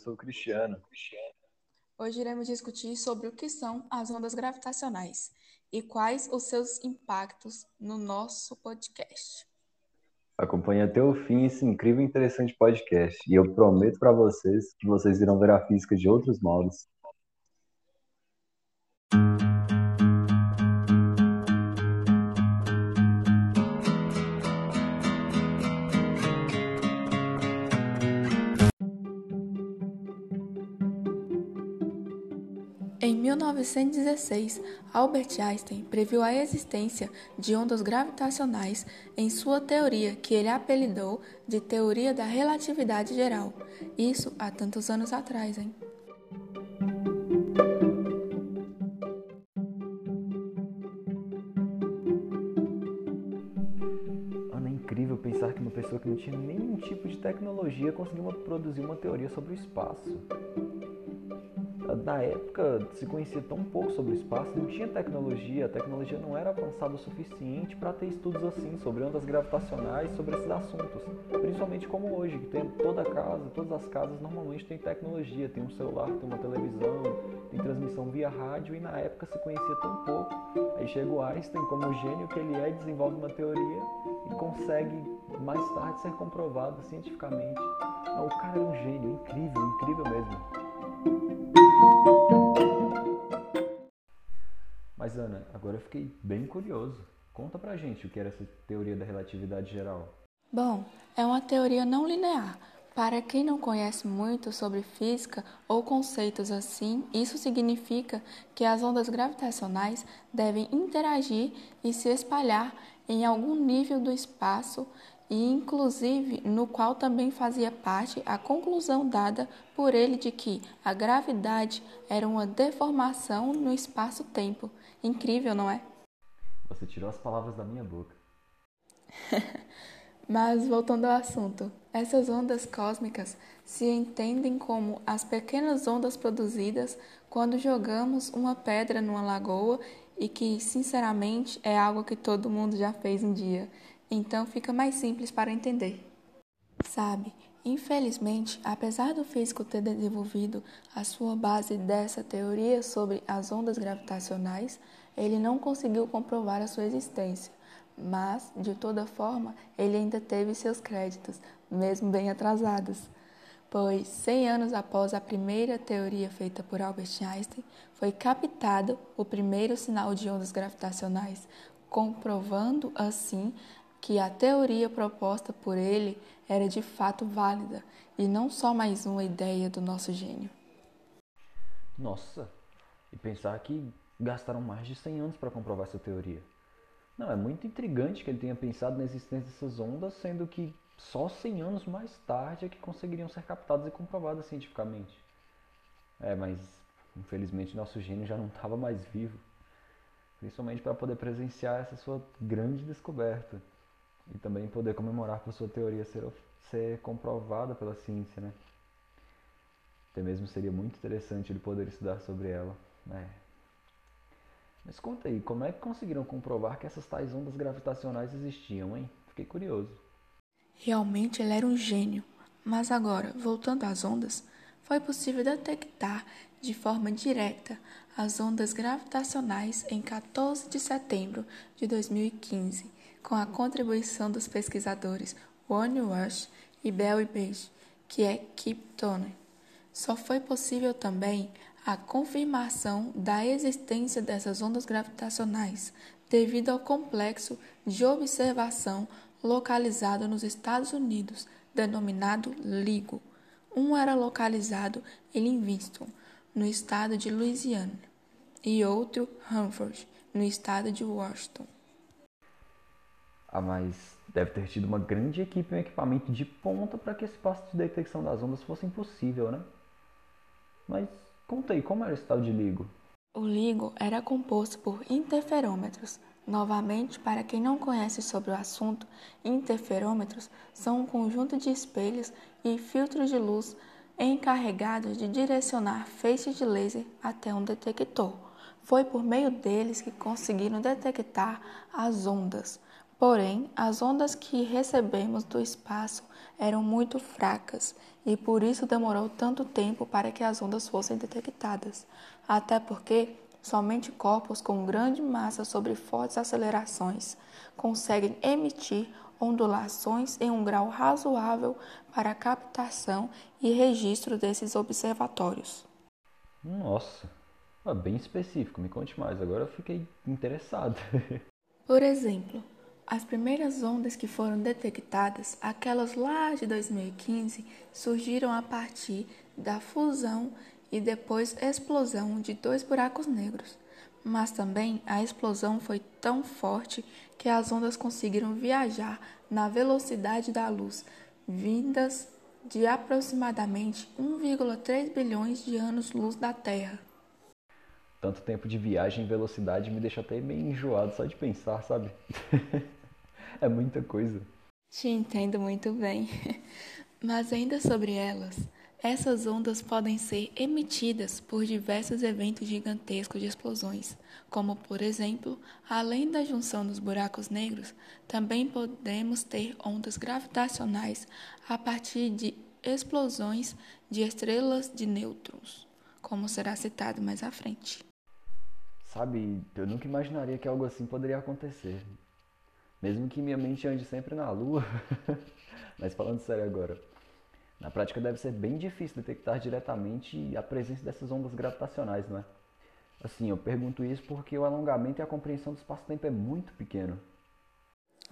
Eu sou o Cristiano. Hoje iremos discutir sobre o que são as ondas gravitacionais e quais os seus impactos no nosso podcast. Acompanhe até o fim esse incrível e interessante podcast. E eu prometo para vocês que vocês irão ver a física de outros modos. Em 1916, Albert Einstein previu a existência de ondas gravitacionais em sua teoria que ele apelidou de Teoria da Relatividade Geral. Isso há tantos anos atrás, hein? Ana, é incrível pensar que uma pessoa que não tinha nenhum tipo de tecnologia conseguiu produzir uma teoria sobre o espaço na época se conhecia tão pouco sobre o espaço, não tinha tecnologia, a tecnologia não era avançada o suficiente para ter estudos assim sobre ondas gravitacionais, sobre esses assuntos. Principalmente como hoje, que tem toda casa, todas as casas normalmente tem tecnologia, tem um celular, tem uma televisão, tem transmissão via rádio e na época se conhecia tão pouco. Aí chega o Einstein, como o gênio que ele é, desenvolve uma teoria e consegue mais tarde ser comprovado cientificamente. Não, o cara é um gênio, incrível, incrível mesmo. Mas Ana, agora eu fiquei bem curioso. Conta pra gente o que era essa teoria da relatividade geral. Bom, é uma teoria não linear. Para quem não conhece muito sobre física ou conceitos assim, isso significa que as ondas gravitacionais devem interagir e se espalhar em algum nível do espaço e inclusive no qual também fazia parte a conclusão dada por ele de que a gravidade era uma deformação no espaço-tempo. Incrível, não é? Você tirou as palavras da minha boca. Mas voltando ao assunto, essas ondas cósmicas se entendem como as pequenas ondas produzidas quando jogamos uma pedra numa lagoa e que, sinceramente, é algo que todo mundo já fez um dia então fica mais simples para entender. Sabe, infelizmente, apesar do físico ter desenvolvido a sua base dessa teoria sobre as ondas gravitacionais, ele não conseguiu comprovar a sua existência. Mas, de toda forma, ele ainda teve seus créditos, mesmo bem atrasados. Pois, 100 anos após a primeira teoria feita por Albert Einstein, foi captado o primeiro sinal de ondas gravitacionais, comprovando assim que a teoria proposta por ele era de fato válida e não só mais uma ideia do nosso gênio. Nossa, e pensar que gastaram mais de 100 anos para comprovar essa teoria. Não, é muito intrigante que ele tenha pensado na existência dessas ondas, sendo que só 100 anos mais tarde é que conseguiriam ser captadas e comprovadas cientificamente. É, mas infelizmente nosso gênio já não estava mais vivo, principalmente para poder presenciar essa sua grande descoberta e também poder comemorar por sua teoria ser, ser comprovada pela ciência, né? Até mesmo seria muito interessante ele poder estudar sobre ela, né? Mas conta aí, como é que conseguiram comprovar que essas tais ondas gravitacionais existiam, hein? Fiquei curioso. Realmente ele era um gênio. Mas agora, voltando às ondas, foi possível detectar de forma direta as ondas gravitacionais em 14 de setembro de 2015 com a contribuição dos pesquisadores Warren Rush e Bell Page, que é Kip Turner. Só foi possível também a confirmação da existência dessas ondas gravitacionais devido ao complexo de observação localizado nos Estados Unidos, denominado LIGO. Um era localizado em Livingston, no estado de Louisiana, e outro Hanford, no estado de Washington. Ah, mas deve ter tido uma grande equipe e um equipamento de ponta para que esse passo de detecção das ondas fosse impossível, né? Mas conta aí, como era esse tal de LIGO? O LIGO era composto por interferômetros. Novamente, para quem não conhece sobre o assunto, interferômetros são um conjunto de espelhos e filtros de luz encarregados de direcionar feixes de laser até um detector. Foi por meio deles que conseguiram detectar as ondas Porém, as ondas que recebemos do espaço eram muito fracas e por isso demorou tanto tempo para que as ondas fossem detectadas. Até porque somente corpos com grande massa sobre fortes acelerações conseguem emitir ondulações em um grau razoável para a captação e registro desses observatórios. Nossa, é bem específico, me conte mais, agora eu fiquei interessado. Por exemplo, as primeiras ondas que foram detectadas, aquelas lá de 2015, surgiram a partir da fusão e depois explosão de dois buracos negros. Mas também a explosão foi tão forte que as ondas conseguiram viajar na velocidade da luz, vindas de aproximadamente 1,3 bilhões de anos-luz da Terra. Tanto tempo de viagem e velocidade me deixa até meio enjoado só de pensar, sabe? É muita coisa. Te entendo muito bem. Mas ainda sobre elas, essas ondas podem ser emitidas por diversos eventos gigantescos de explosões, como, por exemplo, além da junção dos buracos negros, também podemos ter ondas gravitacionais a partir de explosões de estrelas de nêutrons, como será citado mais à frente. Sabe, eu nunca imaginaria que algo assim poderia acontecer. Mesmo que minha mente ande sempre na lua. Mas falando sério agora, na prática deve ser bem difícil detectar diretamente a presença dessas ondas gravitacionais, não é? Assim, eu pergunto isso porque o alongamento e a compreensão do espaço-tempo é muito pequeno.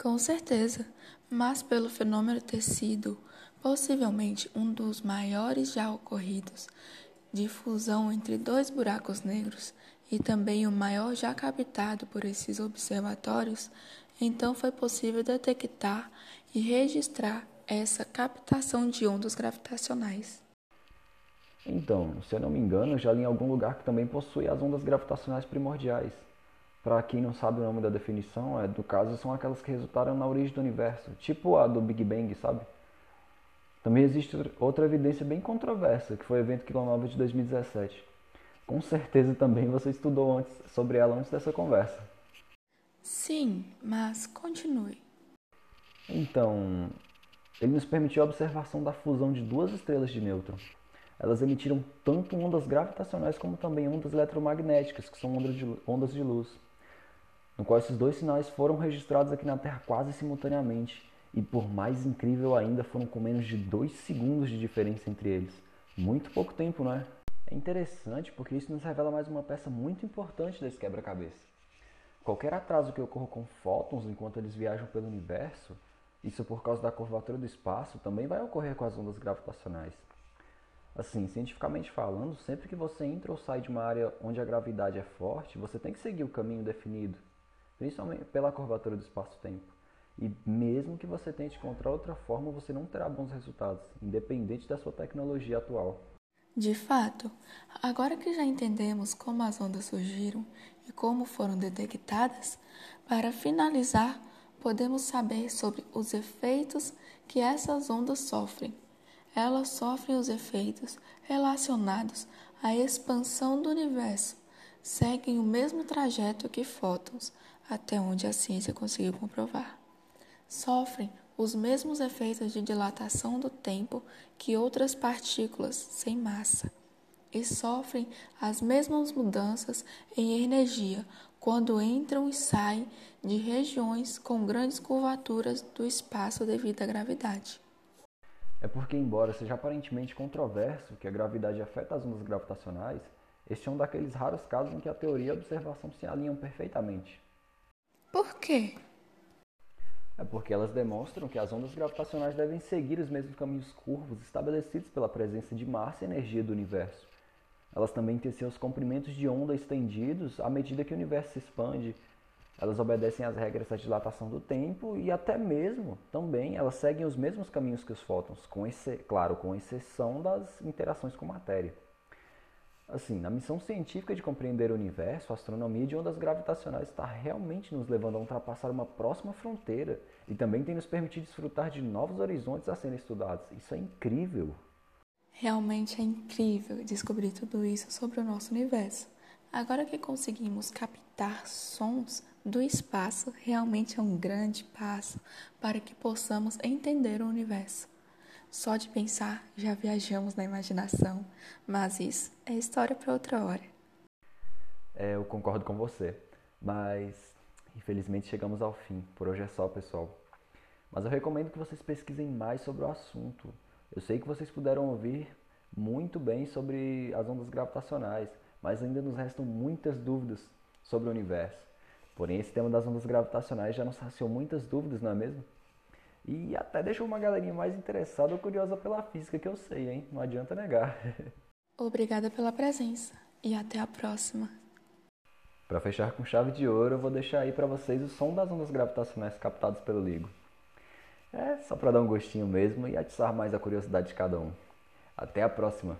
Com certeza, mas pelo fenômeno ter sido possivelmente um dos maiores já ocorridos de fusão entre dois buracos negros e também o maior já captado por esses observatórios, então foi possível detectar e registrar essa captação de ondas gravitacionais. Então, se eu não me engano, já li em algum lugar que também possui as ondas gravitacionais primordiais. Para quem não sabe o nome da definição, é do caso são aquelas que resultaram na origem do universo, tipo a do Big Bang, sabe? Também existe outra evidência bem controversa, que foi o evento Quilonova de 2017. Com certeza também você estudou antes sobre ela antes dessa conversa. Sim, mas continue. Então, ele nos permitiu a observação da fusão de duas estrelas de nêutrons. Elas emitiram tanto ondas gravitacionais como também ondas eletromagnéticas, que são ondas de, ondas de luz, no qual esses dois sinais foram registrados aqui na Terra quase simultaneamente, e por mais incrível ainda, foram com menos de dois segundos de diferença entre eles. Muito pouco tempo, não é? É interessante porque isso nos revela mais uma peça muito importante desse quebra-cabeça. Qualquer atraso que ocorra com fótons enquanto eles viajam pelo universo, isso por causa da curvatura do espaço, também vai ocorrer com as ondas gravitacionais. Assim, cientificamente falando, sempre que você entra ou sai de uma área onde a gravidade é forte, você tem que seguir o caminho definido, principalmente pela curvatura do espaço-tempo. E mesmo que você tente encontrar outra forma, você não terá bons resultados, independente da sua tecnologia atual. De fato, agora que já entendemos como as ondas surgiram e como foram detectadas, para finalizar, podemos saber sobre os efeitos que essas ondas sofrem. Elas sofrem os efeitos relacionados à expansão do universo, seguem o mesmo trajeto que fótons, até onde a ciência conseguiu comprovar. Sofrem os mesmos efeitos de dilatação do tempo que outras partículas sem massa e sofrem as mesmas mudanças em energia quando entram e saem de regiões com grandes curvaturas do espaço devido à gravidade. É porque, embora seja aparentemente controverso que a gravidade afeta as ondas gravitacionais, este é um daqueles raros casos em que a teoria e a observação se alinham perfeitamente. Por quê? É porque elas demonstram que as ondas gravitacionais devem seguir os mesmos caminhos curvos estabelecidos pela presença de massa e energia do universo. Elas também têm seus comprimentos de onda estendidos à medida que o universo se expande. Elas obedecem às regras da dilatação do tempo e até mesmo, também, elas seguem os mesmos caminhos que os fótons, com claro, com exceção das interações com matéria. Assim, na missão científica de compreender o universo, a astronomia de ondas gravitacionais está realmente nos levando a ultrapassar uma próxima fronteira e também tem nos permitido desfrutar de novos horizontes a serem estudados. Isso é incrível! Realmente é incrível descobrir tudo isso sobre o nosso universo. Agora que conseguimos captar sons do espaço realmente é um grande passo para que possamos entender o universo. Só de pensar já viajamos na imaginação, mas isso é história para outra hora. É, eu concordo com você, mas infelizmente chegamos ao fim. Por hoje é só, pessoal. Mas eu recomendo que vocês pesquisem mais sobre o assunto. Eu sei que vocês puderam ouvir muito bem sobre as ondas gravitacionais, mas ainda nos restam muitas dúvidas sobre o universo. Porém, esse tema das ondas gravitacionais já nos saciou muitas dúvidas, não é mesmo? E até deixou uma galerinha mais interessada ou curiosa pela física que eu sei, hein? Não adianta negar. Obrigada pela presença e até a próxima. Para fechar com chave de ouro, eu vou deixar aí para vocês o som das ondas gravitacionais captadas pelo LIGO. É só para dar um gostinho mesmo e atiçar mais a curiosidade de cada um. Até a próxima!